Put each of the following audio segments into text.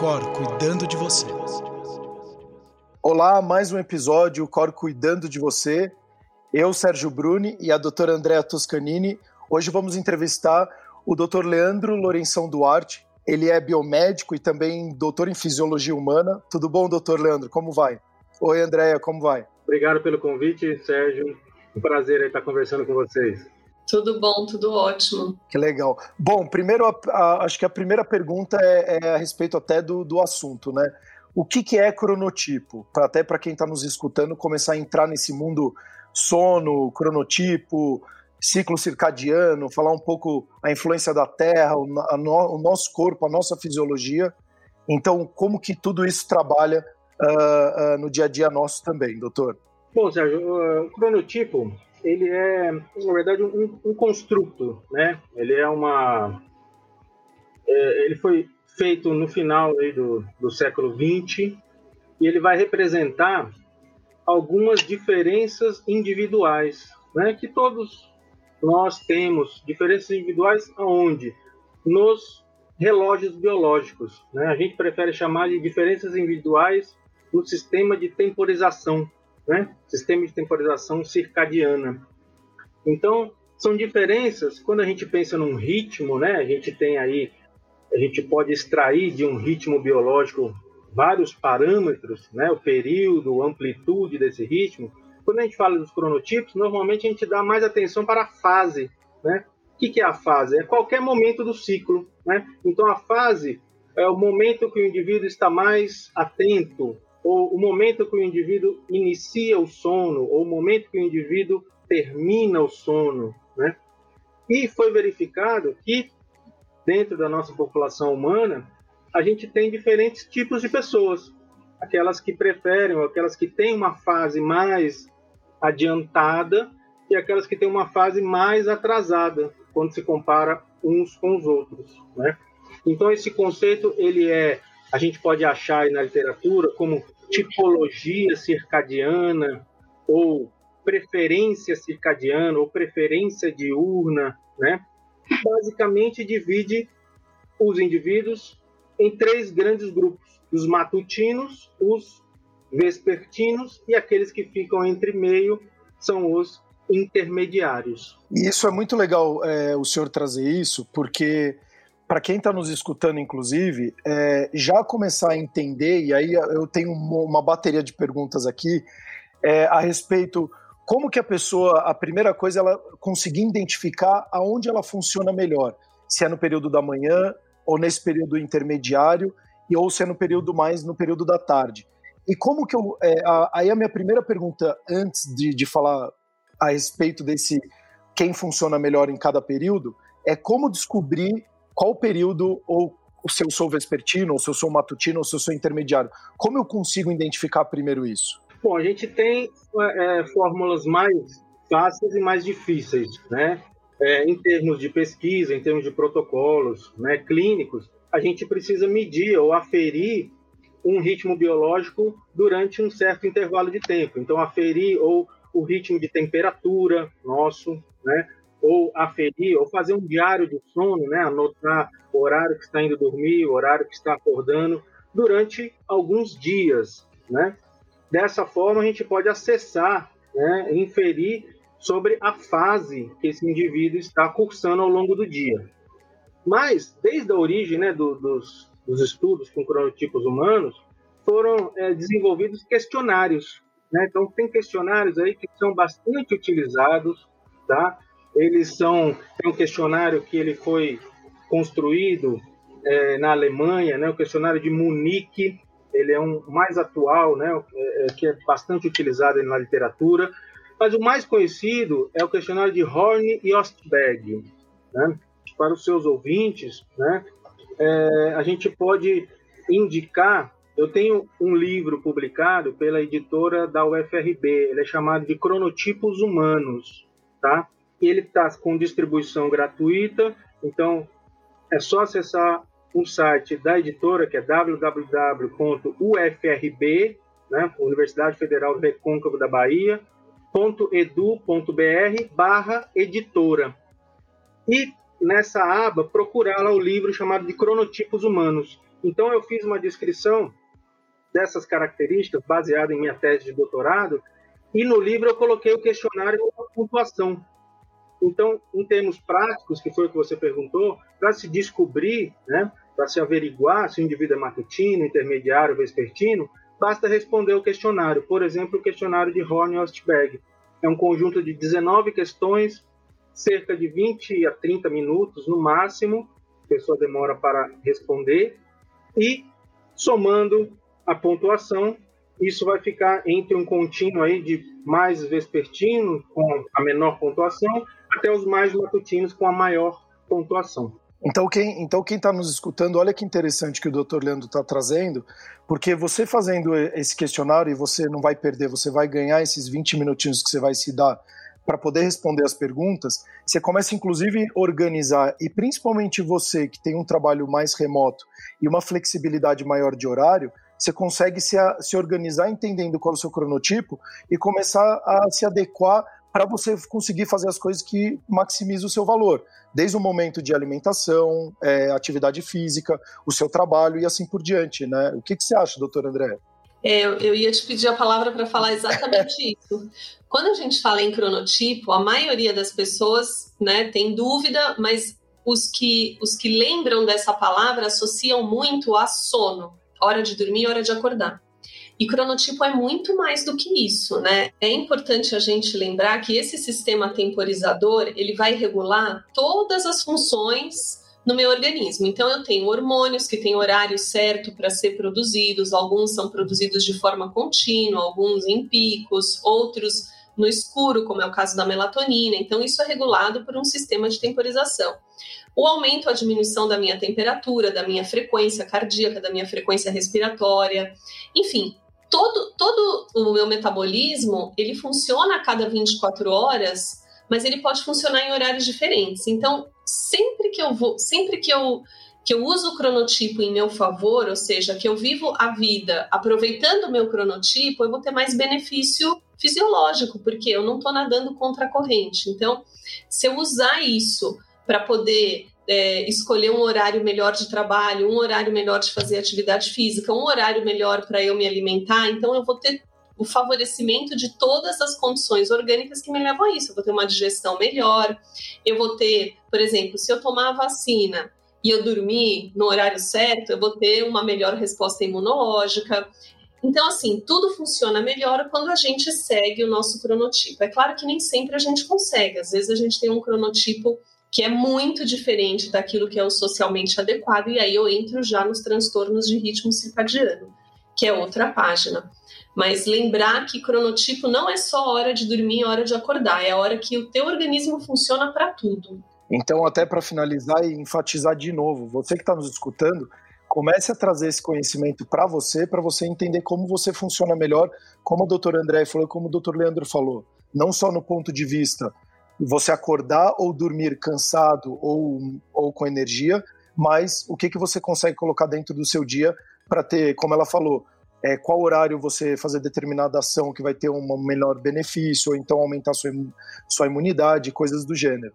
Cor cuidando de você. Olá, mais um episódio Cor cuidando de você. Eu, Sérgio Bruni e a doutora Andrea Toscanini. Hoje vamos entrevistar o Dr. Leandro Lourenção Duarte. Ele é biomédico e também doutor em fisiologia humana. Tudo bom, doutor Leandro? Como vai? Oi, Andrea, como vai? Obrigado pelo convite, Sérgio. Um prazer estar conversando com vocês. Tudo bom, tudo ótimo. Que legal. Bom, primeiro, a, a, acho que a primeira pergunta é, é, a respeito até do, do assunto, né? O que, que é cronotipo? Pra, até para quem está nos escutando começar a entrar nesse mundo sono, cronotipo, ciclo circadiano, falar um pouco a influência da Terra, o, no, o nosso corpo, a nossa fisiologia. Então, como que tudo isso trabalha uh, uh, no dia a dia nosso também, doutor? Bom, Sérgio, o cronotipo ele é, na verdade, um, um construto, né? Ele é uma... É, ele foi feito no final do, do século XX e ele vai representar algumas diferenças individuais, né? Que todos nós temos diferenças individuais aonde? Nos relógios biológicos, né? A gente prefere chamar de diferenças individuais no sistema de temporização, né? Sistema de temporização circadiana. Então, são diferenças, quando a gente pensa num ritmo, né? A gente tem aí, a gente pode extrair de um ritmo biológico vários parâmetros, né? O período, a amplitude desse ritmo. Quando a gente fala dos cronotipos, normalmente a gente dá mais atenção para a fase, né? O que é a fase? É qualquer momento do ciclo, né? Então, a fase é o momento que o indivíduo está mais atento, ou o momento que o indivíduo inicia o sono, ou o momento que o indivíduo termina o sono, né? E foi verificado que dentro da nossa população humana a gente tem diferentes tipos de pessoas, aquelas que preferem, aquelas que têm uma fase mais adiantada e aquelas que têm uma fase mais atrasada quando se compara uns com os outros, né? Então esse conceito ele é a gente pode achar na literatura como tipologia circadiana ou preferência circadiana ou preferência diurna, né? Basicamente divide os indivíduos em três grandes grupos: os matutinos, os vespertinos e aqueles que ficam entre meio são os intermediários. E isso é muito legal é, o senhor trazer isso, porque para quem está nos escutando, inclusive, é, já começar a entender, e aí eu tenho uma bateria de perguntas aqui é, a respeito como que a pessoa, a primeira coisa, ela conseguir identificar aonde ela funciona melhor, se é no período da manhã ou nesse período intermediário e ou se é no período mais no período da tarde. E como que eu, é, a, aí a minha primeira pergunta antes de, de falar a respeito desse quem funciona melhor em cada período é como descobrir qual período ou se eu sou vespertino, ou se eu sou matutino, ou se eu sou intermediário. Como eu consigo identificar primeiro isso? Bom, a gente tem é, fórmulas mais fáceis e mais difíceis, né? É, em termos de pesquisa, em termos de protocolos né, clínicos, a gente precisa medir ou aferir um ritmo biológico durante um certo intervalo de tempo. Então, aferir ou o ritmo de temperatura nosso, né? Ou aferir, ou fazer um diário de sono, né? anotar o horário que está indo dormir, o horário que está acordando, durante alguns dias. Né? Dessa forma, a gente pode acessar, né? inferir sobre a fase que esse indivíduo está cursando ao longo do dia. Mas, desde a origem né, do, dos, dos, estudos com cronotipos humanos, foram é, desenvolvidos questionários. Né? Então, tem questionários aí que são bastante utilizados, tá? Eles são tem um questionário que ele foi construído é, na Alemanha, né? O questionário de Munique, ele é um mais atual, né? É, é, que é bastante utilizado na literatura. Mas o mais conhecido é o questionário de Horn e Ostberg, né? Para os seus ouvintes, né? É, a gente pode indicar. Eu tenho um livro publicado pela editora da UFRB. Ele é chamado de Cronotipos Humanos, tá? Ele está com distribuição gratuita, então é só acessar o site da editora, que é www.ufrb, né, Universidade Federal Recôncavo da Bahia, .edu.br barra editora. E nessa aba procurar lá o livro chamado de Cronotipos Humanos. Então eu fiz uma descrição dessas características baseada em minha tese de doutorado e no livro eu coloquei o questionário com pontuação. Então, em termos práticos, que foi o que você perguntou, para se descobrir, né, para se averiguar se o indivíduo é matutino, intermediário, vespertino, basta responder o questionário. Por exemplo, o questionário de Horn-Ostberg. É um conjunto de 19 questões, cerca de 20 a 30 minutos no máximo, a pessoa demora para responder, e somando a pontuação, isso vai ficar entre um contínuo aí de mais vespertino, com a menor pontuação, até os mais matutinos com a maior pontuação. Então quem então quem está nos escutando, olha que interessante que o Dr. Leandro está trazendo, porque você fazendo esse questionário e você não vai perder, você vai ganhar esses 20 minutinhos que você vai se dar para poder responder as perguntas, você começa inclusive a organizar e principalmente você que tem um trabalho mais remoto e uma flexibilidade maior de horário, você consegue se, se organizar entendendo qual é o seu cronotipo e começar a se adequar para você conseguir fazer as coisas que maximizam o seu valor, desde o momento de alimentação, é, atividade física, o seu trabalho e assim por diante, né? O que, que você acha, doutor André? É, eu ia te pedir a palavra para falar exatamente isso. Quando a gente fala em cronotipo, a maioria das pessoas né, tem dúvida, mas os que, os que lembram dessa palavra associam muito a sono, hora de dormir, hora de acordar. E cronotipo é muito mais do que isso, né? É importante a gente lembrar que esse sistema temporizador, ele vai regular todas as funções no meu organismo. Então eu tenho hormônios que têm horário certo para ser produzidos, alguns são produzidos de forma contínua, alguns em picos, outros no escuro, como é o caso da melatonina. Então isso é regulado por um sistema de temporização o aumento ou a diminuição da minha temperatura, da minha frequência cardíaca, da minha frequência respiratória, enfim, todo, todo o meu metabolismo ele funciona a cada 24 horas, mas ele pode funcionar em horários diferentes. Então, sempre que eu vou, sempre que eu que eu uso o cronotipo em meu favor, ou seja, que eu vivo a vida aproveitando o meu cronotipo, eu vou ter mais benefício fisiológico, porque eu não estou nadando contra a corrente. Então, se eu usar isso para poder é, escolher um horário melhor de trabalho, um horário melhor de fazer atividade física, um horário melhor para eu me alimentar, então eu vou ter o favorecimento de todas as condições orgânicas que me levam a isso. Eu vou ter uma digestão melhor, eu vou ter, por exemplo, se eu tomar a vacina e eu dormir no horário certo, eu vou ter uma melhor resposta imunológica. Então, assim, tudo funciona melhor quando a gente segue o nosso cronotipo. É claro que nem sempre a gente consegue, às vezes a gente tem um cronotipo que é muito diferente daquilo que é o socialmente adequado, e aí eu entro já nos transtornos de ritmo circadiano, que é outra página. Mas lembrar que cronotipo não é só hora de dormir e hora de acordar, é a hora que o teu organismo funciona para tudo. Então, até para finalizar e enfatizar de novo, você que está nos escutando, comece a trazer esse conhecimento para você, para você entender como você funciona melhor, como o doutor André falou, como o doutor Leandro falou. Não só no ponto de vista você acordar ou dormir cansado ou, ou com energia, mas o que, que você consegue colocar dentro do seu dia para ter, como ela falou, é, qual horário você fazer determinada ação que vai ter um menor benefício, ou então aumentar sua, sua imunidade, coisas do gênero.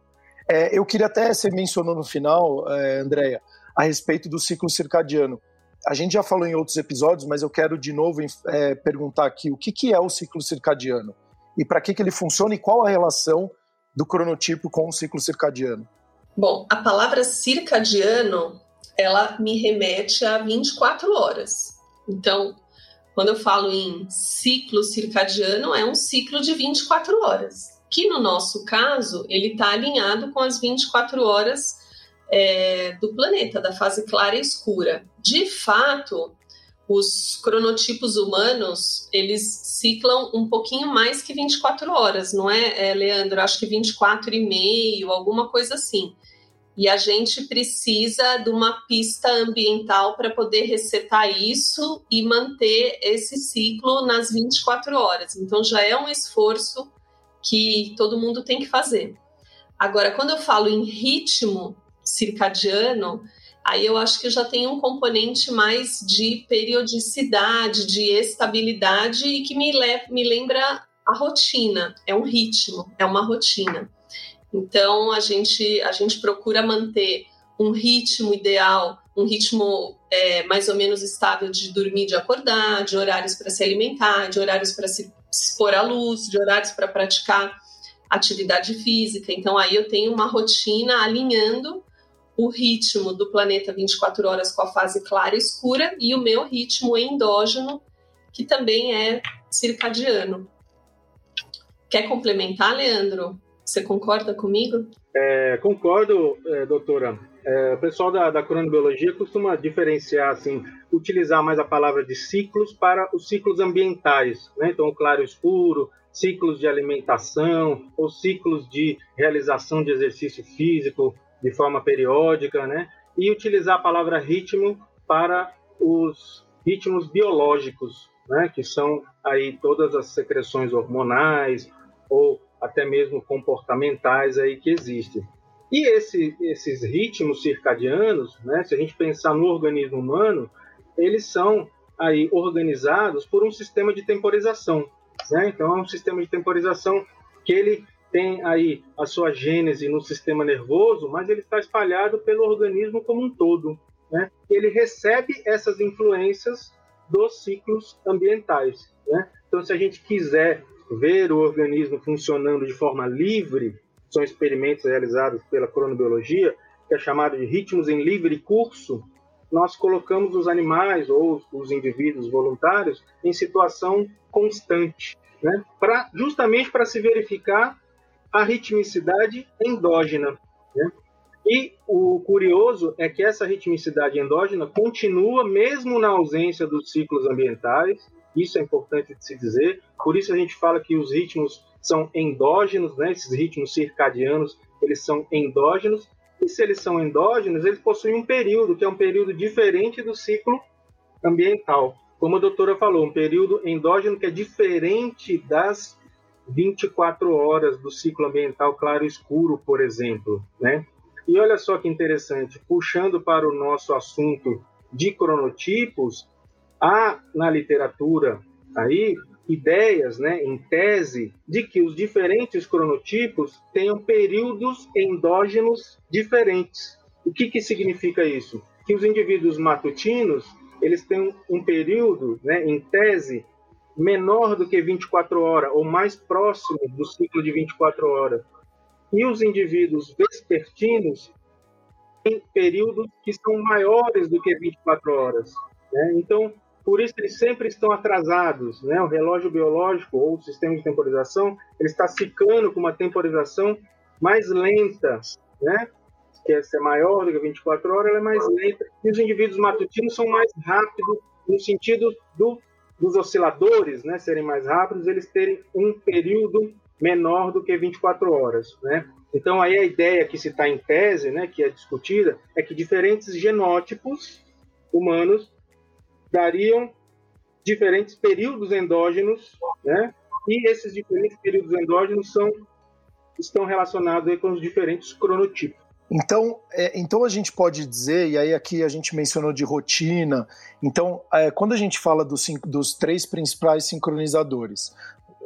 É, eu queria até, você mencionou no final, é, Andréia, a respeito do ciclo circadiano. A gente já falou em outros episódios, mas eu quero de novo é, perguntar aqui o que, que é o ciclo circadiano e para que, que ele funciona e qual a relação do cronotipo com o ciclo circadiano? Bom, a palavra circadiano, ela me remete a 24 horas. Então, quando eu falo em ciclo circadiano, é um ciclo de 24 horas, que no nosso caso, ele está alinhado com as 24 horas é, do planeta, da fase clara e escura. De fato, os cronotipos humanos, eles ciclam um pouquinho mais que 24 horas, não é, é Leandro? Acho que 24 e meio, alguma coisa assim. E a gente precisa de uma pista ambiental para poder resetar isso e manter esse ciclo nas 24 horas. Então já é um esforço que todo mundo tem que fazer. Agora, quando eu falo em ritmo circadiano, aí eu acho que já tem um componente mais de periodicidade, de estabilidade e que me, me lembra a rotina, é um ritmo, é uma rotina. Então a gente, a gente procura manter um ritmo ideal um ritmo é, mais ou menos estável de dormir, de acordar, de horários para se alimentar, de horários para se expor à luz, de horários para praticar atividade física. Então aí eu tenho uma rotina alinhando o ritmo do planeta 24 horas com a fase clara e escura e o meu ritmo endógeno, que também é circadiano. Quer complementar, Leandro? Você concorda comigo? É, concordo, é, doutora. É, o pessoal da, da cronobiologia costuma diferenciar, assim, utilizar mais a palavra de ciclos para os ciclos ambientais, né? Então, claro escuro, ciclos de alimentação ou ciclos de realização de exercício físico de forma periódica, né? E utilizar a palavra ritmo para os ritmos biológicos, né? Que são aí todas as secreções hormonais ou até mesmo comportamentais aí que existem. E esse, esses ritmos circadianos, né, se a gente pensar no organismo humano, eles são aí organizados por um sistema de temporização. Né? Então, é um sistema de temporização que ele tem aí a sua gênese no sistema nervoso, mas ele está espalhado pelo organismo como um todo. Né? Ele recebe essas influências dos ciclos ambientais. Né? Então, se a gente quiser ver o organismo funcionando de forma livre, são experimentos realizados pela cronobiologia, que é chamado de ritmos em livre curso, nós colocamos os animais ou os indivíduos voluntários em situação constante, né? Pra, justamente para se verificar a ritmicidade endógena. Né? E o curioso é que essa ritmicidade endógena continua mesmo na ausência dos ciclos ambientais, isso é importante de se dizer. Por isso a gente fala que os ritmos são endógenos, né? Esses ritmos circadianos, eles são endógenos. E se eles são endógenos, eles possuem um período que é um período diferente do ciclo ambiental. Como a doutora falou, um período endógeno que é diferente das 24 horas do ciclo ambiental claro escuro, por exemplo, né? E olha só que interessante, puxando para o nosso assunto de cronotipos, há na literatura aí ideias, né, em tese, de que os diferentes cronotipos tenham períodos endógenos diferentes. O que, que significa isso? Que os indivíduos matutinos eles têm um período, né, em tese, menor do que 24 horas, ou mais próximo do ciclo de 24 horas. E os indivíduos vespertinos têm períodos que são maiores do que 24 horas. Né? Então, por isso eles sempre estão atrasados, né? O relógio biológico ou o sistema de temporização, ele está ciclando com uma temporização mais lenta, né? Que é maior do que 24 horas, ela é mais lenta. E os indivíduos matutinos são mais rápidos no sentido do, dos osciladores, né? Serem mais rápidos, eles terem um período menor do que 24 horas, né? Então aí a ideia que se está em tese, né, que é discutida, é que diferentes genótipos humanos dariam diferentes períodos endógenos, né? E esses diferentes períodos endógenos são estão relacionados com os diferentes cronotipos. Então, é, então a gente pode dizer, e aí aqui a gente mencionou de rotina, então é, quando a gente fala dos, dos três principais sincronizadores,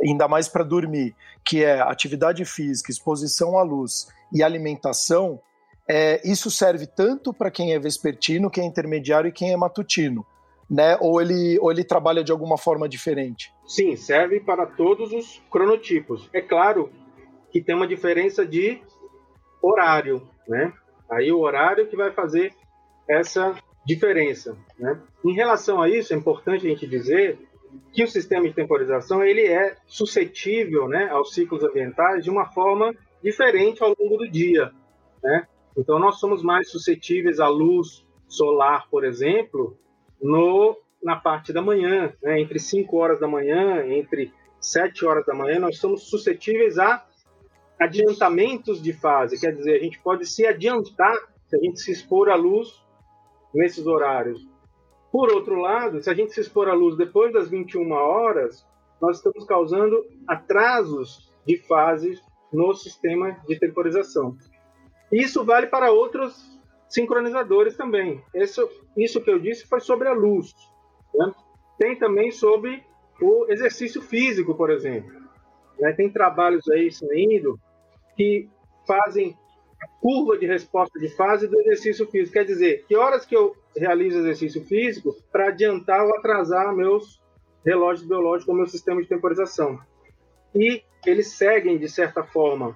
ainda mais para dormir, que é atividade física, exposição à luz e alimentação, é, isso serve tanto para quem é vespertino, quem é intermediário e quem é matutino né? Ou ele, ou ele trabalha de alguma forma diferente? Sim, serve para todos os cronotipos. É claro que tem uma diferença de horário, né? Aí o horário que vai fazer essa diferença, né? Em relação a isso, é importante a gente dizer que o sistema de temporização ele é suscetível, né, aos ciclos ambientais de uma forma diferente ao longo do dia, né? Então nós somos mais suscetíveis à luz solar, por exemplo, no, na parte da manhã, né? entre 5 horas da manhã, entre 7 horas da manhã, nós somos suscetíveis a adiantamentos de fase, quer dizer, a gente pode se adiantar se a gente se expor à luz nesses horários. Por outro lado, se a gente se expor à luz depois das 21 horas, nós estamos causando atrasos de fases no sistema de temporização. Isso vale para outros sincronizadores também. Isso, isso que eu disse foi sobre a luz. Né? Tem também sobre o exercício físico, por exemplo. Né? Tem trabalhos aí saindo que fazem curva de resposta de fase do exercício físico. Quer dizer, que horas que eu realizo exercício físico para adiantar ou atrasar meus relógios biológicos meu sistema de temporização. E eles seguem, de certa forma,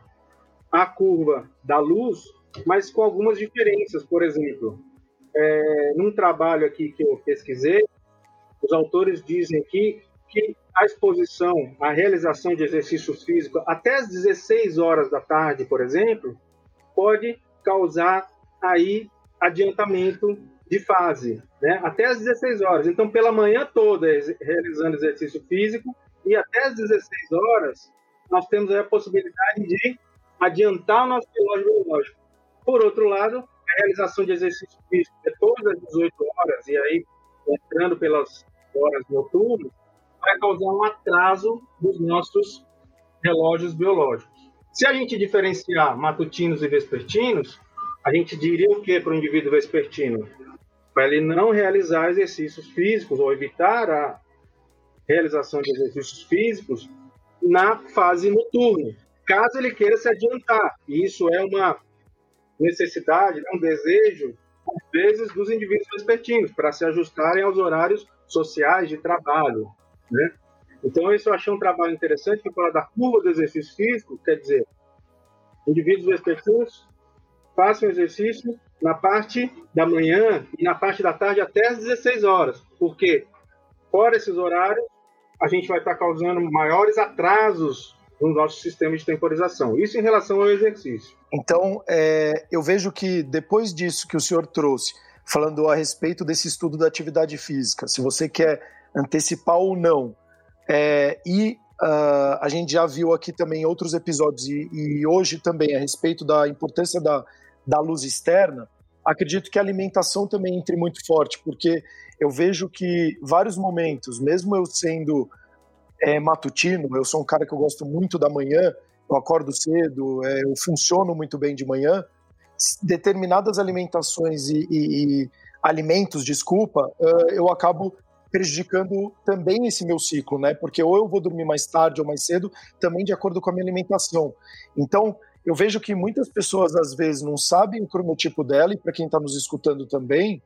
a curva da luz, mas com algumas diferenças. Por exemplo, é, num trabalho aqui que eu pesquisei, os autores dizem aqui que a exposição, a realização de exercício físico até as 16 horas da tarde, por exemplo, pode causar aí adiantamento de fase, né? até as 16 horas. Então, pela manhã toda, realizando exercício físico, e até as 16 horas, nós temos a possibilidade de adiantar o nosso relógio biológico. Por outro lado, a realização de exercício físico depois das 18 horas, e aí entrando pelas horas noturnas, vai causar um atraso dos nossos relógios biológicos. Se a gente diferenciar matutinos e vespertinos, a gente diria o que para o indivíduo vespertino? Para ele não realizar exercícios físicos ou evitar a realização de exercícios físicos na fase noturna, caso ele queira se adiantar. E isso é uma necessidade, um desejo, às vezes, dos indivíduos vespertinos, para se ajustarem aos horários sociais de trabalho. Né? Então, isso eu achei um trabalho interessante, que fala da curva do exercício físico, quer dizer, indivíduos vespertinos façam exercício na parte da manhã e na parte da tarde até as 16 horas, porque fora esses horários, a gente vai estar causando maiores atrasos no nosso sistema de temporização. Isso em relação ao exercício. Então, é, eu vejo que depois disso que o senhor trouxe, falando a respeito desse estudo da atividade física, se você quer antecipar ou não, é, e uh, a gente já viu aqui também outros episódios, e, e, hoje também a respeito da importância da, da luz externa, acredito que a alimentação também entre muito forte, porque eu vejo que vários momentos, mesmo eu sendo é, matutino, eu sou um cara que eu gosto muito da manhã, eu acordo cedo, é, eu funciono muito bem de manhã, determinadas alimentações e, e, e alimentos, desculpa, uh, eu acabo prejudicando também esse meu ciclo, né? Porque ou eu vou dormir mais tarde ou mais cedo, também de acordo com a minha alimentação. Então, eu vejo que muitas pessoas às vezes não sabem o cronotipo dela, e para quem está nos escutando também,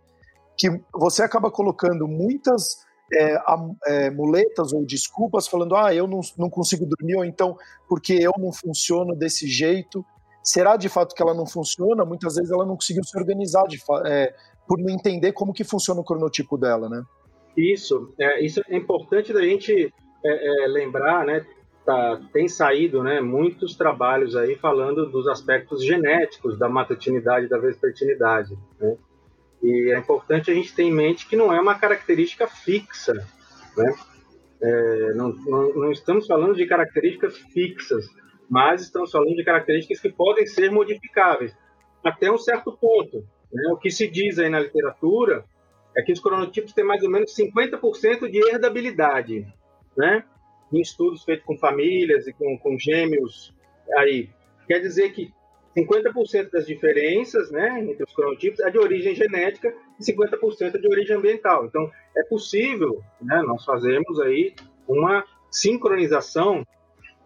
que você acaba colocando muitas é, é, muletas ou desculpas falando, ah, eu não, não consigo dormir, ou então porque eu não funciono desse jeito. Será de fato que ela não funciona? Muitas vezes ela não conseguiu se organizar de, é, por não entender como que funciona o cronotipo dela, né? Isso, é, isso é importante da gente é, é, lembrar, né? Tá, tem saído, né, muitos trabalhos aí falando dos aspectos genéticos da matutinidade e da vespertinidade, né? E é importante a gente ter em mente que não é uma característica fixa, né? É, não, não, não, estamos falando de características fixas, mas estamos falando de características que podem ser modificáveis até um certo ponto. Né? O que se diz aí na literatura é que os cronotipos têm mais ou menos 50% de herdabilidade, né? Em estudos feitos com famílias e com, com gêmeos aí. Quer dizer que 50% das diferenças né, entre os cronotipos é de origem genética e 50% é de origem ambiental. Então, é possível né, nós fazermos aí uma sincronização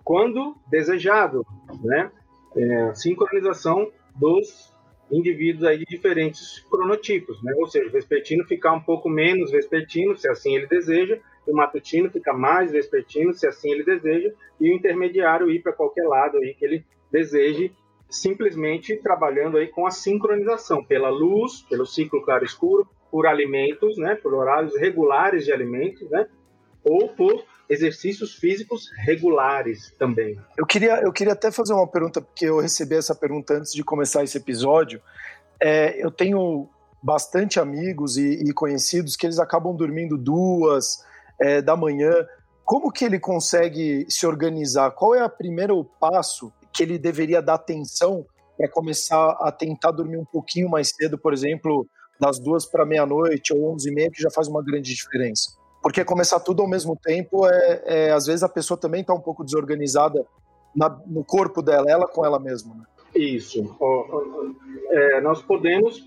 quando desejado, né? É, sincronização dos indivíduos aí de diferentes cronotipos, né? Ou seja, o vespertino ficar um pouco menos vespertino, se assim ele deseja, o matutino fica mais vespertino, se assim ele deseja, e o intermediário ir para qualquer lado aí que ele deseje, simplesmente trabalhando aí com a sincronização pela luz, pelo ciclo claro-escuro, por alimentos, né? Por horários regulares de alimentos, né? Ou por exercícios físicos regulares também. Eu queria, eu queria até fazer uma pergunta, porque eu recebi essa pergunta antes de começar esse episódio. É, eu tenho bastante amigos e, e, conhecidos que eles acabam dormindo duas é, da manhã. Como que ele consegue se organizar? Qual é o primeiro passo que ele deveria dar atenção para começar a tentar dormir um pouquinho mais cedo, por exemplo, das duas para meia-noite ou onze e meia, que já faz uma grande diferença? Porque começar tudo ao mesmo tempo, é, é às vezes a pessoa também está um pouco desorganizada na, no corpo dela, ela com ela mesma. Né? Isso. É, nós podemos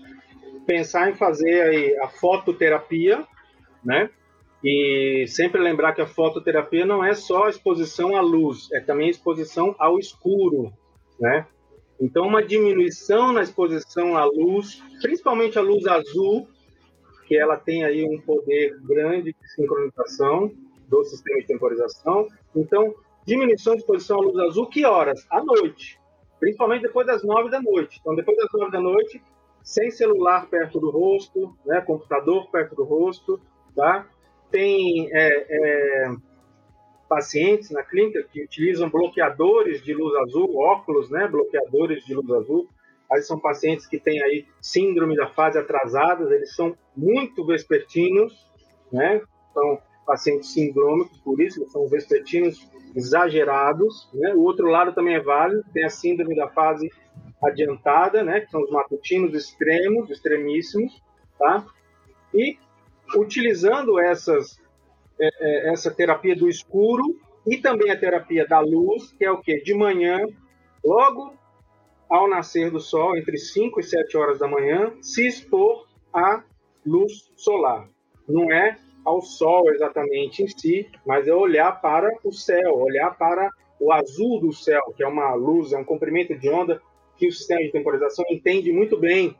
pensar em fazer aí a fototerapia, né? E sempre lembrar que a fototerapia não é só exposição à luz, é também exposição ao escuro, né? Então, uma diminuição na exposição à luz, principalmente à luz azul, que ela tem aí um poder grande de sincronização do sistema de temporização. Então, diminuição de exposição à luz azul, que horas? À noite, principalmente depois das nove da noite. Então, depois das nove da noite, sem celular perto do rosto, né, computador perto do rosto, tá? Tem é, é, pacientes na clínica que utilizam bloqueadores de luz azul, óculos, né, bloqueadores de luz azul. Aí são pacientes que têm aí síndrome da fase atrasada, eles são muito vespertinos, né? São pacientes sindrômicos, por isso são vespertinos exagerados, né? O outro lado também é válido, tem a síndrome da fase adiantada, né? Que são os matutinos extremos, extremíssimos, tá? E utilizando essas é, é, essa terapia do escuro e também a terapia da luz, que é o que? De manhã, logo ao nascer do sol, entre 5 e 7 horas da manhã, se expor à luz solar. Não é ao sol exatamente em si, mas é olhar para o céu, olhar para o azul do céu, que é uma luz, é um comprimento de onda que o sistema de temporização entende muito bem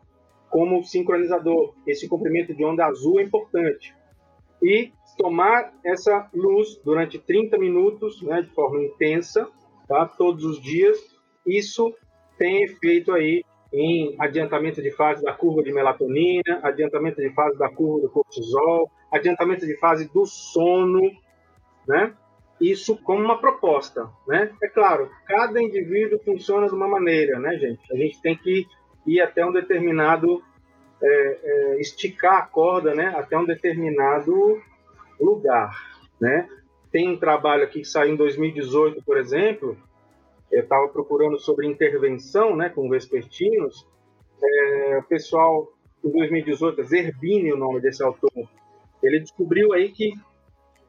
como sincronizador. Esse comprimento de onda azul é importante. E tomar essa luz durante 30 minutos, né, de forma intensa, tá, todos os dias, isso tem efeito aí em adiantamento de fase da curva de melatonina, adiantamento de fase da curva do cortisol, adiantamento de fase do sono, né? Isso como uma proposta, né? É claro, cada indivíduo funciona de uma maneira, né, gente? A gente tem que ir até um determinado é, é, esticar a corda, né? Até um determinado lugar, né? Tem um trabalho aqui que saiu em 2018, por exemplo, eu estava procurando sobre intervenção, né, com vespertinos, é, o pessoal, em 2018, Zerbini, o nome desse autor, ele descobriu aí que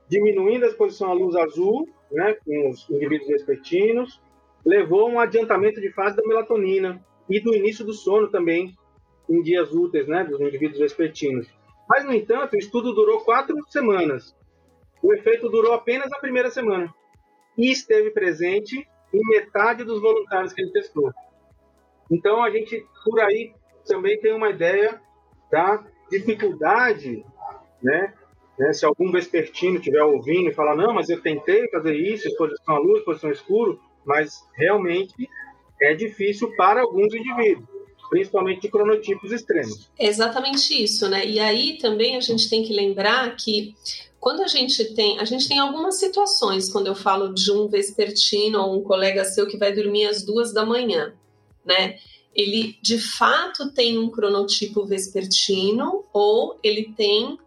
diminuindo a exposição à luz azul, né, com os indivíduos vespertinos, levou a um adiantamento de fase da melatonina e do início do sono também, em dias úteis, né, dos indivíduos vespertinos. Mas, no entanto, o estudo durou quatro semanas. O efeito durou apenas a primeira semana. E esteve presente em metade dos voluntários que ele testou. Então, a gente, por aí, também tem uma ideia da dificuldade, né? né? Se algum vespertino estiver ouvindo e falar, não, mas eu tentei fazer isso, exposição à luz, exposição escuro, mas realmente é difícil para alguns indivíduos principalmente de cronotipos extremos. exatamente isso, né? E aí também a gente tem que lembrar que quando a gente tem, a gente tem algumas situações quando eu falo de um vespertino ou um colega seu que vai dormir às duas da manhã, né? Ele de fato tem um cronotipo vespertino ou ele tem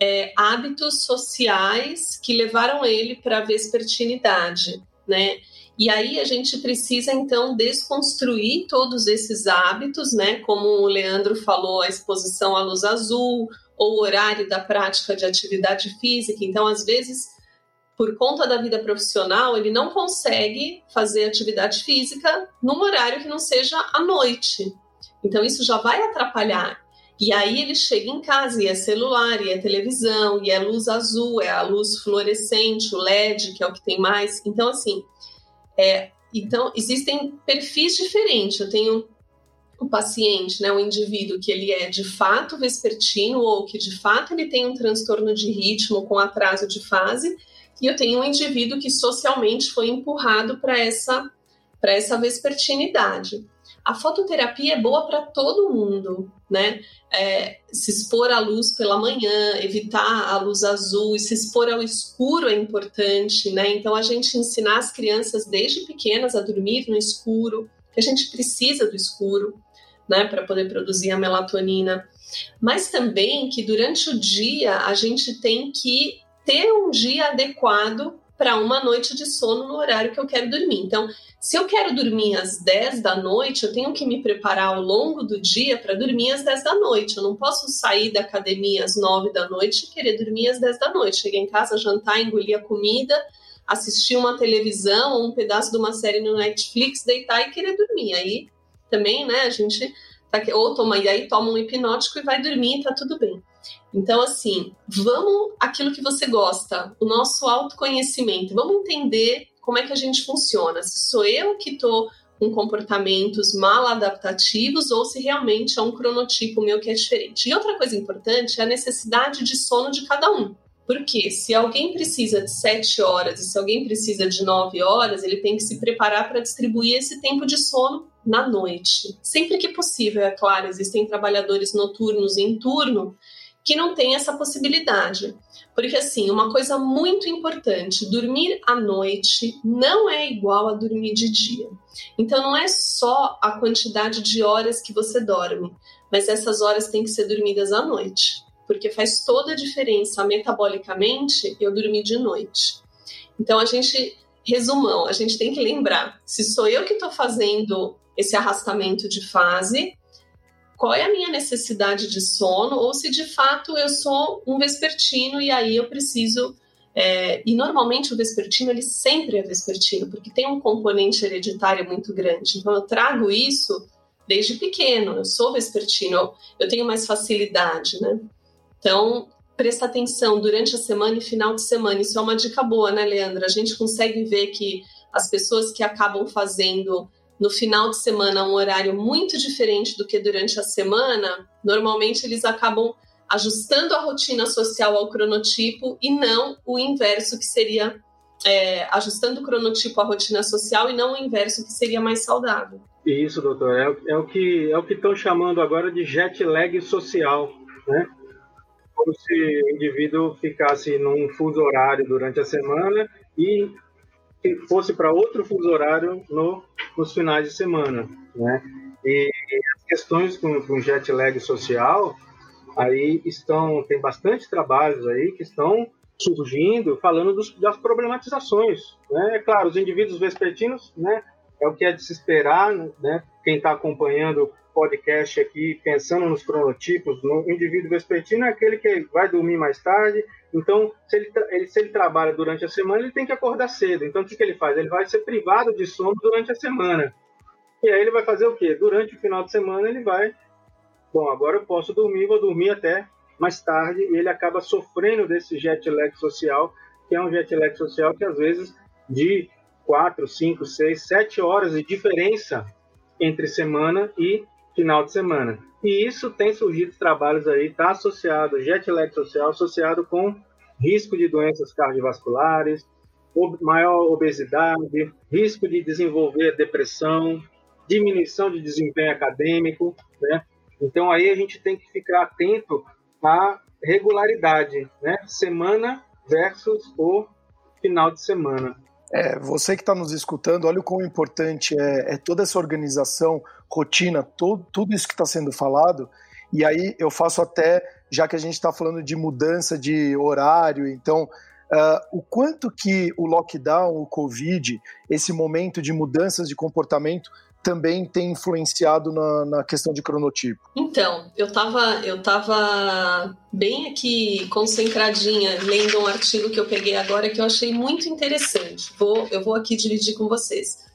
é, hábitos sociais que levaram ele para a vespertinidade, né? E aí a gente precisa então desconstruir todos esses hábitos, né? Como o Leandro falou, a exposição à luz azul ou o horário da prática de atividade física. Então, às vezes, por conta da vida profissional, ele não consegue fazer atividade física num horário que não seja à noite. Então, isso já vai atrapalhar. E aí ele chega em casa e é celular, e é televisão, e é luz azul, é a luz fluorescente, o LED, que é o que tem mais. Então, assim, é, então, existem perfis diferentes. Eu tenho o paciente, né, o indivíduo que ele é de fato vespertino ou que de fato ele tem um transtorno de ritmo com atraso de fase, e eu tenho um indivíduo que socialmente foi empurrado para essa para essa vespertinidade. A fototerapia é boa para todo mundo, né? É, se expor à luz pela manhã, evitar a luz azul se expor ao escuro é importante, né? Então a gente ensinar as crianças desde pequenas a dormir no escuro, que a gente precisa do escuro, né, para poder produzir a melatonina. Mas também que durante o dia a gente tem que ter um dia adequado para uma noite de sono no horário que eu quero dormir. Então, se eu quero dormir às 10 da noite, eu tenho que me preparar ao longo do dia para dormir às 10 da noite. Eu não posso sair da academia às 9 da noite e querer dormir às 10 da noite. Chegar em casa, jantar, engolir a comida, assistir uma televisão ou um pedaço de uma série no Netflix, deitar e querer dormir. Aí também, né, a gente tá, ou toma, e aí toma um hipnótico e vai dormir e tá tudo bem. Então, assim, vamos aquilo que você gosta, o nosso autoconhecimento, vamos entender como é que a gente funciona. Se sou eu que estou com comportamentos mal adaptativos ou se realmente é um cronotipo meu que é diferente. E outra coisa importante é a necessidade de sono de cada um. Porque se alguém precisa de sete horas e se alguém precisa de nove horas, ele tem que se preparar para distribuir esse tempo de sono na noite. Sempre que possível, é claro, existem trabalhadores noturnos em turno que não têm essa possibilidade. Porque, assim, uma coisa muito importante: dormir à noite não é igual a dormir de dia. Então, não é só a quantidade de horas que você dorme, mas essas horas têm que ser dormidas à noite porque faz toda a diferença metabolicamente eu dormir de noite. Então a gente, resumão, a gente tem que lembrar: se sou eu que estou fazendo esse arrastamento de fase, qual é a minha necessidade de sono, ou se de fato eu sou um vespertino e aí eu preciso. É, e normalmente o vespertino ele sempre é vespertino, porque tem um componente hereditário muito grande. Então eu trago isso desde pequeno, eu sou vespertino, eu, tenho mais facilidade, né? Então, presta atenção durante a semana e final de semana. Isso é uma dica boa, né, Leandra? A gente consegue ver que as pessoas que acabam fazendo no final de semana um horário muito diferente do que durante a semana, normalmente eles acabam ajustando a rotina social ao cronotipo e não o inverso, que seria é, ajustando o cronotipo à rotina social e não o inverso, que seria mais saudável. Isso, doutor. É, é o que é o que estão chamando agora de jet lag social, né? como se o indivíduo ficasse num fuso horário durante a semana e fosse para outro fuso horário no, nos finais de semana, né? E as questões com, com jet lag social aí estão tem bastante trabalhos aí que estão surgindo falando dos, das problematizações, né? É claro, os indivíduos vespertinos, né? É o que é de se esperar, né? Quem está acompanhando podcast aqui pensando nos cronotipos, no indivíduo vespertino é aquele que vai dormir mais tarde, então se ele, ele, se ele trabalha durante a semana, ele tem que acordar cedo. Então o que, que ele faz? Ele vai ser privado de sono durante a semana. E aí ele vai fazer o quê? Durante o final de semana ele vai, bom, agora eu posso dormir, vou dormir até mais tarde, e ele acaba sofrendo desse jet lag social, que é um jet lag social que às vezes de 4, 5, 6, 7 horas de diferença entre semana e final de semana. E isso tem surgido trabalhos aí, está associado, jet lag social, associado com risco de doenças cardiovasculares, maior obesidade, risco de desenvolver depressão, diminuição de desempenho acadêmico, né? Então aí a gente tem que ficar atento à regularidade, né? Semana versus o final de semana. É, você que está nos escutando, olha o quão importante é, é toda essa organização, rotina, todo, tudo isso que está sendo falado. E aí eu faço até, já que a gente está falando de mudança de horário, então uh, o quanto que o lockdown, o Covid, esse momento de mudanças de comportamento também tem influenciado na, na questão de cronotipo? Então, eu estava eu tava bem aqui concentradinha lendo um artigo que eu peguei agora que eu achei muito interessante. Vou, eu vou aqui dividir com vocês.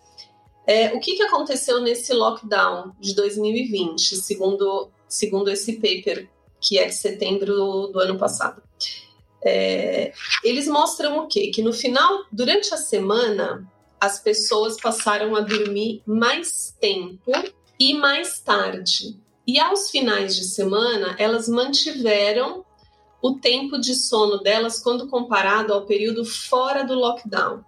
É, o que, que aconteceu nesse lockdown de 2020, segundo, segundo esse paper que é de setembro do, ano passado? É, eles mostram o quê? Que no final, durante a semana, as pessoas passaram a dormir mais tempo e mais tarde. E aos finais de semana, elas mantiveram o tempo de sono delas quando comparado ao período fora do lockdown.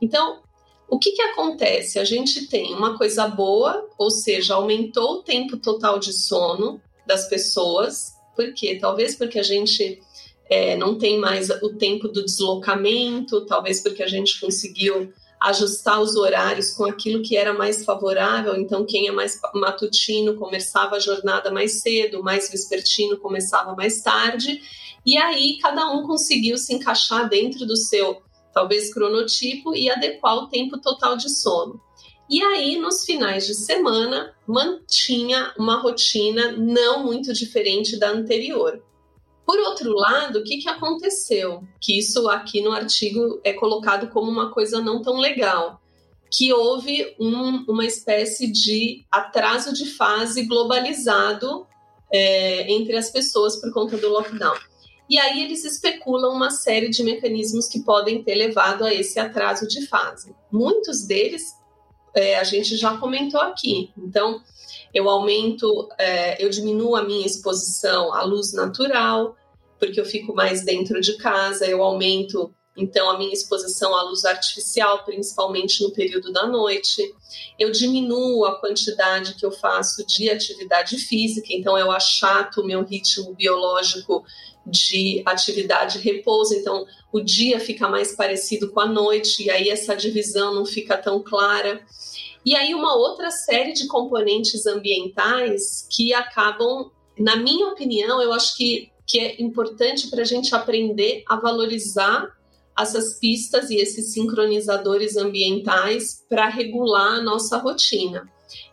Então, o que, que acontece? A gente tem uma coisa boa, ou seja, aumentou o tempo total de sono das pessoas, por quê? Talvez porque a gente é, não tem mais o tempo do deslocamento, talvez porque a gente conseguiu ajustar os horários com aquilo que era mais favorável. Então, quem é mais matutino começava a jornada mais cedo, mais vespertino começava mais tarde. E aí, cada um conseguiu se encaixar dentro do seu, talvez, cronotipo e adequar o tempo total de sono. E aí, nos finais de semana, mantinha uma rotina não muito diferente da anterior. Por outro lado, o que, que aconteceu? Que isso aqui no artigo é colocado como uma coisa não tão legal. Que houve um, uma espécie de atraso de fase globalizado é, entre as pessoas por conta do lockdown. E aí eles especulam uma série de mecanismos que podem ter levado a esse atraso de fase. Muitos deles é, a gente já comentou aqui. Então, eu aumento, é, eu diminuo a minha exposição à luz natural, porque eu fico mais dentro de casa, eu aumento então a minha exposição à luz artificial, principalmente no período da noite. Eu diminuo a quantidade que eu faço de atividade física, então eu achato o meu ritmo biológico de atividade e repouso, então o dia fica mais parecido com a noite, e aí essa divisão não fica tão clara. E aí uma outra série de componentes ambientais que acabam, na minha opinião, eu acho que, que é importante para a gente aprender a valorizar essas pistas e esses sincronizadores ambientais para regular a nossa rotina.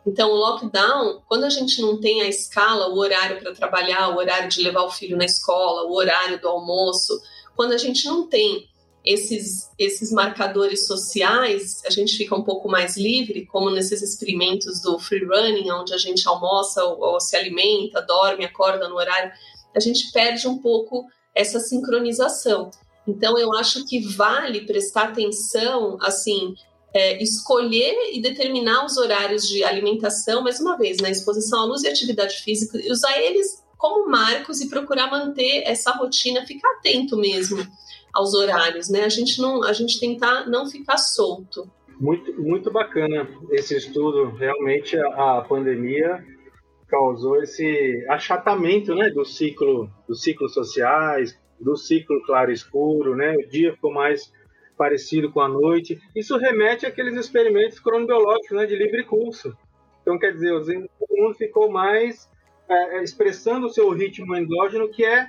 Então, o lockdown, quando a gente não tem a escala, o horário para trabalhar, o horário de levar o filho na escola, o horário do almoço, quando a gente não tem esses, esses marcadores sociais, a gente fica um pouco mais livre, como nesses experimentos do free running, onde a gente almoça ou, ou se alimenta, dorme, acorda no horário, a gente perde um pouco essa sincronização. Então, eu acho que vale prestar atenção, assim, é, escolher e determinar os horários de alimentação, mais uma vez, na né, exposição à luz e atividade física, e usar eles como marcos e procurar manter essa rotina, ficar atento mesmo aos horários, né? A gente não, a gente tentar não ficar solto. Muito, muito bacana esse estudo. Realmente a, a pandemia causou esse achatamento, né, do ciclo, dos ciclos sociais, do ciclo claro escuro, né? O dia ficou mais parecido com a noite. Isso remete àqueles experimentos cronobiológicos, né, de livre curso. Então, quer dizer, o mundo ficou mais é, é, expressando o seu ritmo endógeno, que é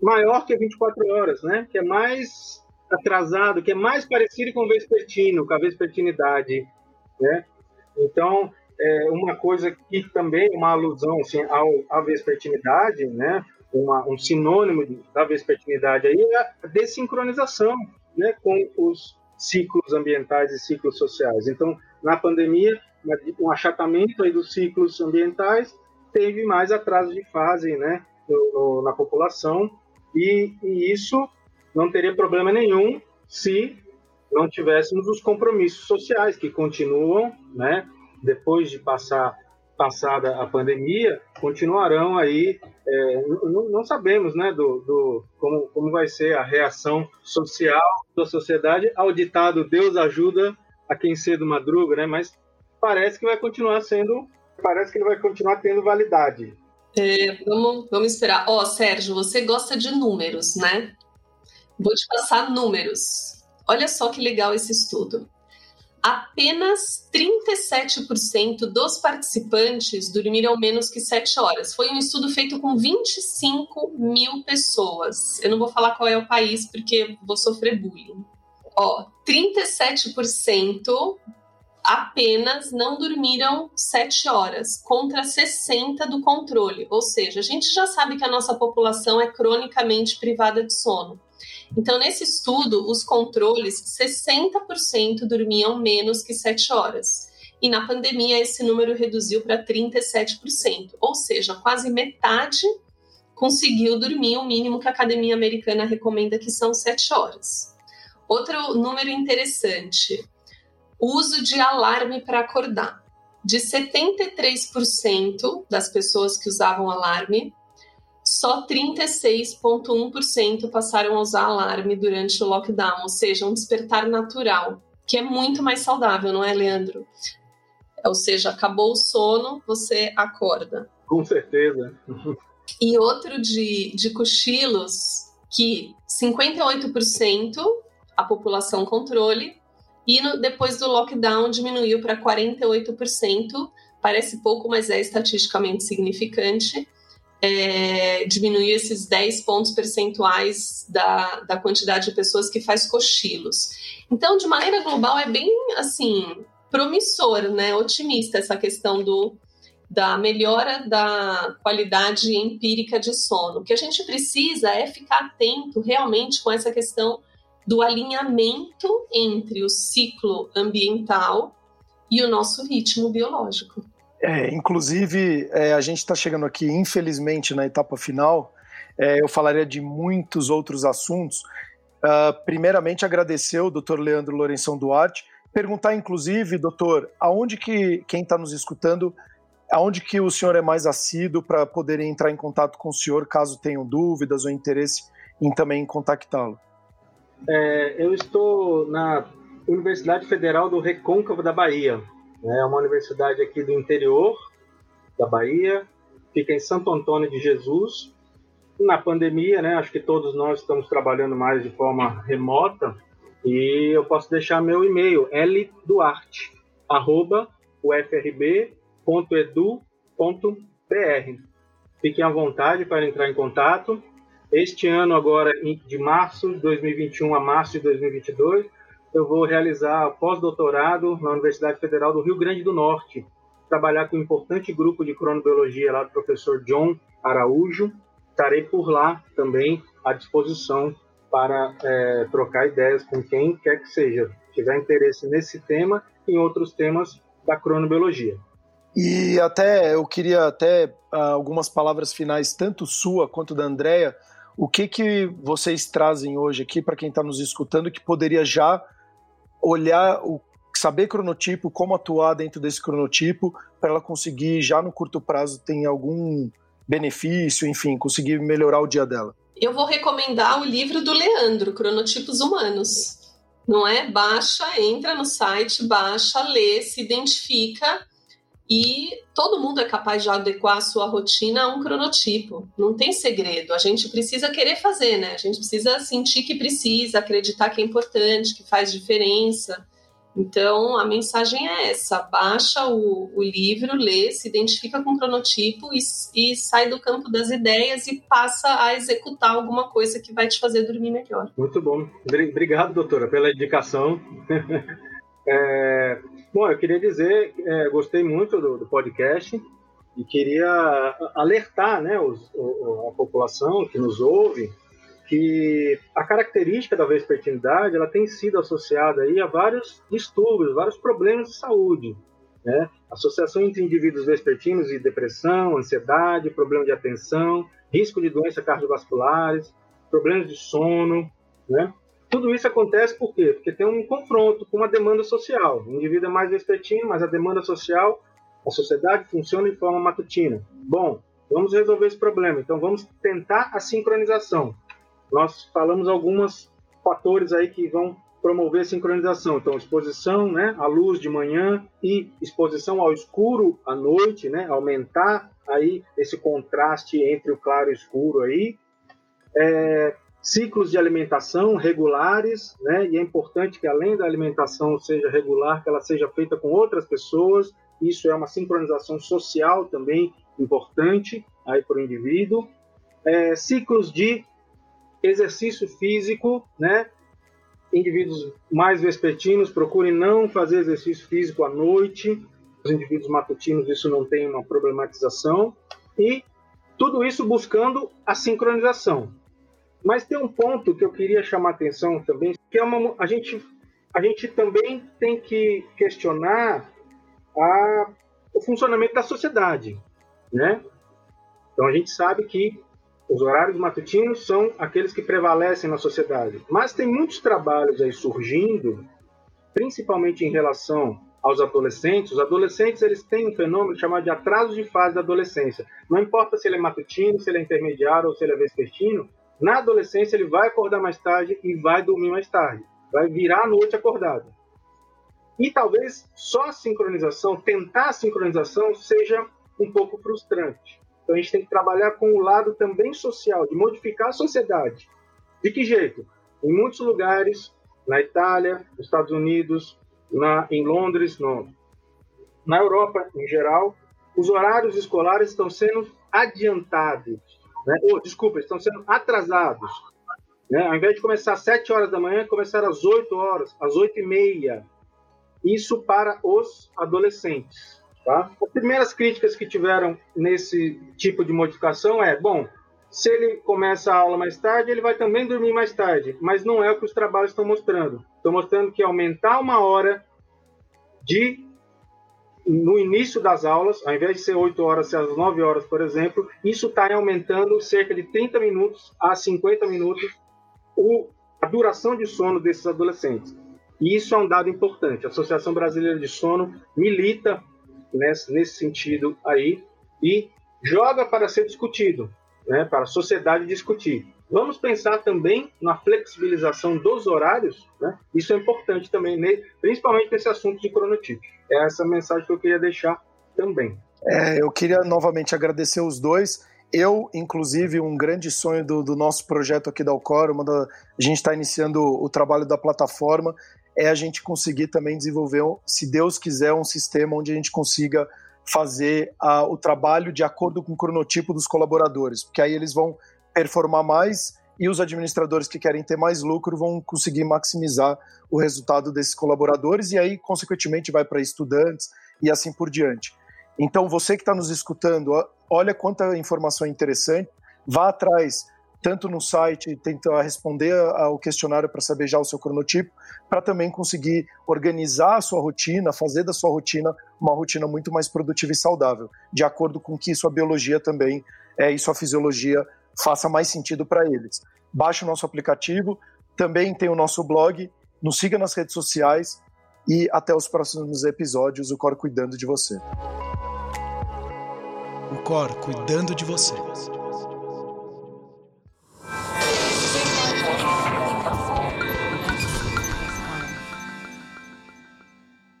maior que 24 horas, né? Que é mais atrasado, que é mais parecido com o vespertino, com a vespertinidade, né? Então, é uma coisa que também é uma alusão assim, ao, à vespertinidade, né? Uma, um sinônimo da vespertinidade aí é a desincronização né, com os ciclos ambientais e ciclos sociais. Então, na pandemia, um achatamento aí dos ciclos ambientais teve mais atraso de fase né, no, no, na população e, e isso não teria problema nenhum se não tivéssemos os compromissos sociais que continuam, né, depois de passar passada a pandemia, continuarão aí. É, não, não, sabemos, né, do, do, como, como vai ser a reação social da sociedade ao ditado Deus ajuda a quem cedo madruga, né? Mas parece que vai continuar sendo, parece que ele vai continuar tendo validade. É, vamos, vamos esperar. Ó, oh, Sérgio, você gosta de números, né? Vou te passar números. Olha só que legal esse estudo apenas 37% dos participantes dormiram menos que 7 horas. Foi um estudo feito com 25 mil pessoas. Eu não vou falar qual é o país porque vou sofrer bullying. Ó, 37% apenas não dormiram 7 horas, contra 60% do controle. Ou seja, a gente já sabe que a nossa população é cronicamente privada de sono. Então, nesse estudo, os controles, 60% dormiam menos que 7 horas. E na pandemia, esse número reduziu para 37%, ou seja, quase metade conseguiu dormir o mínimo que a Academia Americana recomenda, que são 7 horas. Outro número interessante: uso de alarme para acordar. De 73% das pessoas que usavam alarme, só 36,1% passaram a usar alarme durante o lockdown, ou seja, um despertar natural, que é muito mais saudável, não é, Leandro? Ou seja, acabou o sono, você acorda. Com certeza. E outro de, de cochilos, que 58% a população controle, e no, depois do lockdown diminuiu para 48%. Parece pouco, mas é estatisticamente significante é, diminuir esses 10 pontos percentuais da, da quantidade de pessoas que faz cochilos. Então, de maneira global, é bem assim promissor, né, otimista essa questão do da melhora da qualidade empírica de sono. O que a gente precisa é ficar atento realmente com essa questão do alinhamento entre o ciclo ambiental e o nosso ritmo biológico. É, inclusive, é, a gente está chegando aqui, infelizmente, na etapa final. É, eu falaria de muitos outros assuntos. Uh, primeiramente, agradecer o Dr. Leandro Lourenção Duarte. perguntar, inclusive, doutor, aonde que quem está nos escutando, aonde que o senhor é mais assíduo para poder entrar em contato com o senhor, caso tenham dúvidas ou interesse em também contactá-lo? É, eu estou na Universidade Federal do Recôncavo da Bahia. Né? É uma universidade aqui do interior da Bahia, fica em Santo Antônio de Jesus. Na pandemia, né, acho que todos nós estamos trabalhando mais de forma remota e eu posso deixar meu e-mail, lduarte.ufrb.edu.br. Fiquem à vontade para entrar em contato. Este ano, agora, de março de 2021 a março de 2022, eu vou realizar pós-doutorado na Universidade Federal do Rio Grande do Norte, trabalhar com um importante grupo de cronobiologia lá do professor John Araújo. Estarei por lá também à disposição para é, trocar ideias com quem quer que seja, tiver interesse nesse tema e em outros temas da cronobiologia. E até eu queria até ah, algumas palavras finais, tanto sua quanto da Andrea. O que que vocês trazem hoje aqui para quem está nos escutando que poderia já olhar o saber cronotipo, como atuar dentro desse cronotipo, para ela conseguir já no curto prazo ter algum benefício, enfim, conseguir melhorar o dia dela? Eu vou recomendar o livro do Leandro, Cronotipos Humanos. Não é? Baixa, entra no site, baixa, lê, se identifica e todo mundo é capaz de adequar a sua rotina a um cronotipo. Não tem segredo. A gente precisa querer fazer, né? A gente precisa sentir que precisa, acreditar que é importante, que faz diferença. Então, a mensagem é essa: baixa o, o livro, lê, se identifica com o cronotipo e, e, sai do campo das ideias e passa a executar alguma coisa que vai te fazer dormir melhor. Muito bom. Obrigado, doutora, pela indicação. é, bom, eu queria dizer, é, gostei muito do, do, podcast e queria alertar né, os, a população que nos ouve que a característica da vespertinidade ela tem sido associada aí a vários distúrbios, vários problemas de saúde. Né? Associação entre indivíduos vespertinos e depressão, ansiedade, problema de atenção, risco de doenças cardiovasculares, problemas de sono. Né? Tudo isso acontece por quê? Porque tem um confronto com uma demanda social. O indivíduo é mais vespertino, mas a demanda social, a sociedade funciona de forma matutina. Bom, vamos resolver esse problema. Então vamos tentar a sincronização nós falamos alguns fatores aí que vão promover a sincronização. Então, exposição né, à luz de manhã e exposição ao escuro à noite, né, aumentar aí esse contraste entre o claro e o escuro aí. É, ciclos de alimentação regulares, né, e é importante que além da alimentação seja regular, que ela seja feita com outras pessoas. Isso é uma sincronização social também importante aí para o indivíduo. É, ciclos de exercício físico, né? Indivíduos mais vespertinos procurem não fazer exercício físico à noite. Os indivíduos matutinos isso não tem uma problematização e tudo isso buscando a sincronização. Mas tem um ponto que eu queria chamar atenção também, que é uma a gente a gente também tem que questionar a, o funcionamento da sociedade, né? Então a gente sabe que os horários matutinos são aqueles que prevalecem na sociedade. Mas tem muitos trabalhos aí surgindo, principalmente em relação aos adolescentes. Os adolescentes eles têm um fenômeno chamado de atraso de fase da adolescência. Não importa se ele é matutino, se ele é intermediário ou se ele é vespertino, na adolescência ele vai acordar mais tarde e vai dormir mais tarde. Vai virar a noite acordado. E talvez só a sincronização, tentar a sincronização, seja um pouco frustrante. Então a gente tem que trabalhar com o lado também social, de modificar a sociedade. De que jeito? Em muitos lugares, na Itália, nos Estados Unidos, na, em Londres, no, na Europa em geral, os horários escolares estão sendo adiantados. Né? Oh, desculpa, estão sendo atrasados. Né? Ao invés de começar às 7 horas da manhã, começar às 8 horas, às 8 e meia. Isso para os adolescentes. Tá? As primeiras críticas que tiveram nesse tipo de modificação é, bom, se ele começa a aula mais tarde, ele vai também dormir mais tarde, mas não é o que os trabalhos estão mostrando. Estão mostrando que aumentar uma hora de no início das aulas, ao invés de ser 8 horas, ser às 9 horas, por exemplo, isso está aumentando cerca de 30 minutos a 50 minutos o, a duração de sono desses adolescentes. E isso é um dado importante. A Associação Brasileira de Sono milita nesse, nesse sentido aí e joga para ser discutido, né, para a sociedade discutir. Vamos pensar também na flexibilização dos horários, né? Isso é importante também, principalmente nesse assunto de cronotipo. É essa mensagem que eu queria deixar também. É, eu queria novamente agradecer os dois. Eu, inclusive, um grande sonho do, do nosso projeto aqui da Alcor, da, a gente está iniciando o trabalho da plataforma, é a gente conseguir também desenvolver, se Deus quiser, um sistema onde a gente consiga fazer uh, o trabalho de acordo com o cronotipo dos colaboradores, porque aí eles vão performar mais e os administradores que querem ter mais lucro vão conseguir maximizar o resultado desses colaboradores e aí, consequentemente, vai para estudantes e assim por diante. Então, você que está nos escutando, olha quanta informação interessante, vá atrás, tanto no site, tenta responder ao questionário para saber já o seu cronotipo, para também conseguir organizar a sua rotina, fazer da sua rotina uma rotina muito mais produtiva e saudável, de acordo com que sua biologia também é, e sua fisiologia faça mais sentido para eles. Baixe o nosso aplicativo, também tem o nosso blog, nos siga nas redes sociais e até os próximos episódios, o Cor cuidando de você. O Cor cuidando de você.